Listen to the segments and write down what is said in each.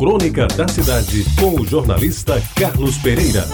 Crônica da Cidade, com o jornalista Carlos Pereira.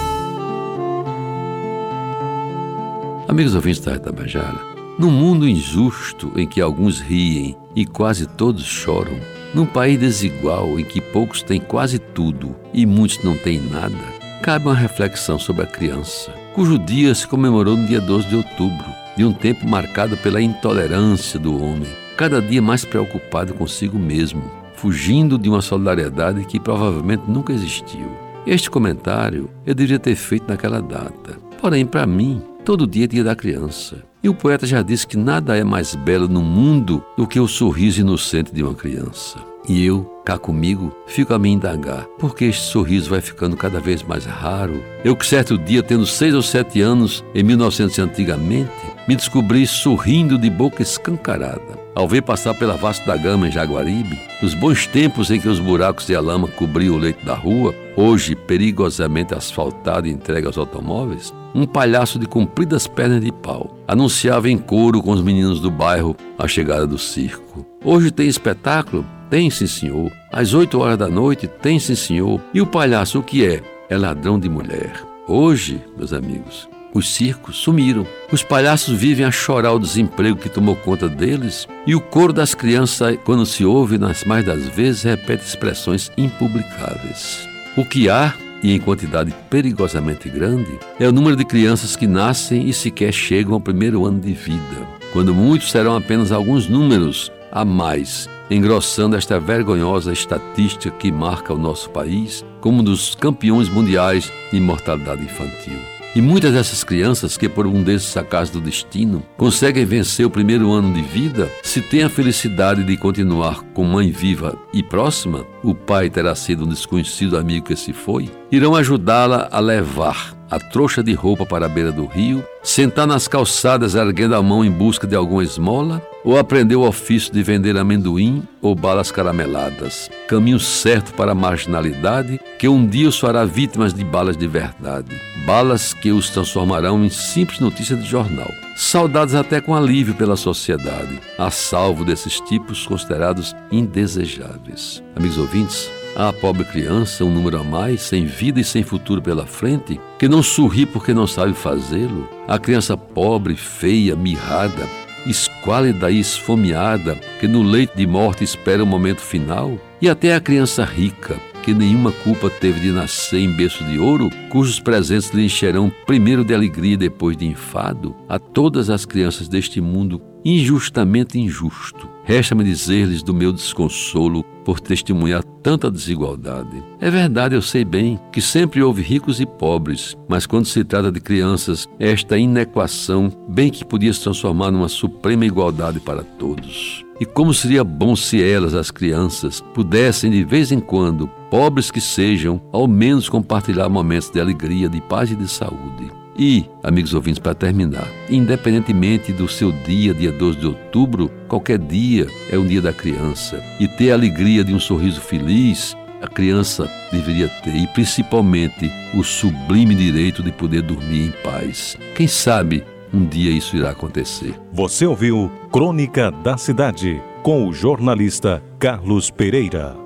Amigos ouvintes da Itabajara, num mundo injusto em que alguns riem e quase todos choram, num país desigual em que poucos têm quase tudo e muitos não têm nada, cabe uma reflexão sobre a criança, cujo dia se comemorou no dia 12 de outubro, de um tempo marcado pela intolerância do homem, cada dia mais preocupado consigo mesmo, fugindo de uma solidariedade que provavelmente nunca existiu. Este comentário eu deveria ter feito naquela data. Porém, para mim, todo dia é dia da criança. E o poeta já disse que nada é mais belo no mundo do que o sorriso inocente de uma criança. E eu, cá comigo, fico a me indagar, porque este sorriso vai ficando cada vez mais raro. Eu que certo dia, tendo seis ou sete anos, em 1900 antigamente, me descobri sorrindo de boca escancarada ao ver passar pela Vasta da Gama em Jaguaribe, nos bons tempos em que os buracos e a lama cobriam o leito da rua, hoje perigosamente asfaltado e entregue aos automóveis, um palhaço de compridas pernas de pau anunciava em coro com os meninos do bairro a chegada do circo. Hoje tem espetáculo? Tem, sim, senhor. Às oito horas da noite? Tem, sim, senhor. E o palhaço o que é? É ladrão de mulher. Hoje, meus amigos, os circos sumiram. Os palhaços vivem a chorar o desemprego que tomou conta deles, e o coro das crianças, quando se ouve, nas mais das vezes, repete expressões impublicáveis. O que há, e em quantidade perigosamente grande, é o número de crianças que nascem e sequer chegam ao primeiro ano de vida, quando muitos serão apenas alguns números a mais, engrossando esta vergonhosa estatística que marca o nosso país como um dos campeões mundiais de mortalidade infantil. E muitas dessas crianças que, por um desses acasos do destino, conseguem vencer o primeiro ano de vida, se têm a felicidade de continuar com mãe viva e próxima, o pai terá sido um desconhecido amigo que se foi, irão ajudá-la a levar a trouxa de roupa para a beira do rio, sentar nas calçadas erguendo a mão em busca de alguma esmola, ou aprender o ofício de vender amendoim ou balas carameladas. Caminho certo para a marginalidade, que um dia os fará vítimas de balas de verdade. Balas que os transformarão em simples notícia de jornal. Saudados até com alívio pela sociedade, a salvo desses tipos considerados indesejáveis. Amigos ouvintes, a pobre criança, um número a mais, sem vida e sem futuro pela frente, que não sorri porque não sabe fazê-lo. A criança pobre, feia, mirrada, esquálida e esfomeada, que no leito de morte espera o momento final. E até a criança rica, que nenhuma culpa teve de nascer em berço de ouro, cujos presentes lhe encherão primeiro de alegria e depois de enfado, a todas as crianças deste mundo injustamente injusto. Resta-me dizer-lhes do meu desconsolo por testemunhar tanta desigualdade. É verdade, eu sei bem que sempre houve ricos e pobres, mas quando se trata de crianças, esta inequação bem que podia se transformar numa suprema igualdade para todos. E como seria bom se elas, as crianças, pudessem de vez em quando, pobres que sejam, ao menos compartilhar momentos de alegria, de paz e de saúde. E, amigos ouvintes, para terminar, independentemente do seu dia, dia 12 de outubro, qualquer dia é um dia da criança. E ter a alegria de um sorriso feliz, a criança deveria ter, e principalmente o sublime direito de poder dormir em paz. Quem sabe um dia isso irá acontecer. Você ouviu Crônica da Cidade, com o jornalista Carlos Pereira.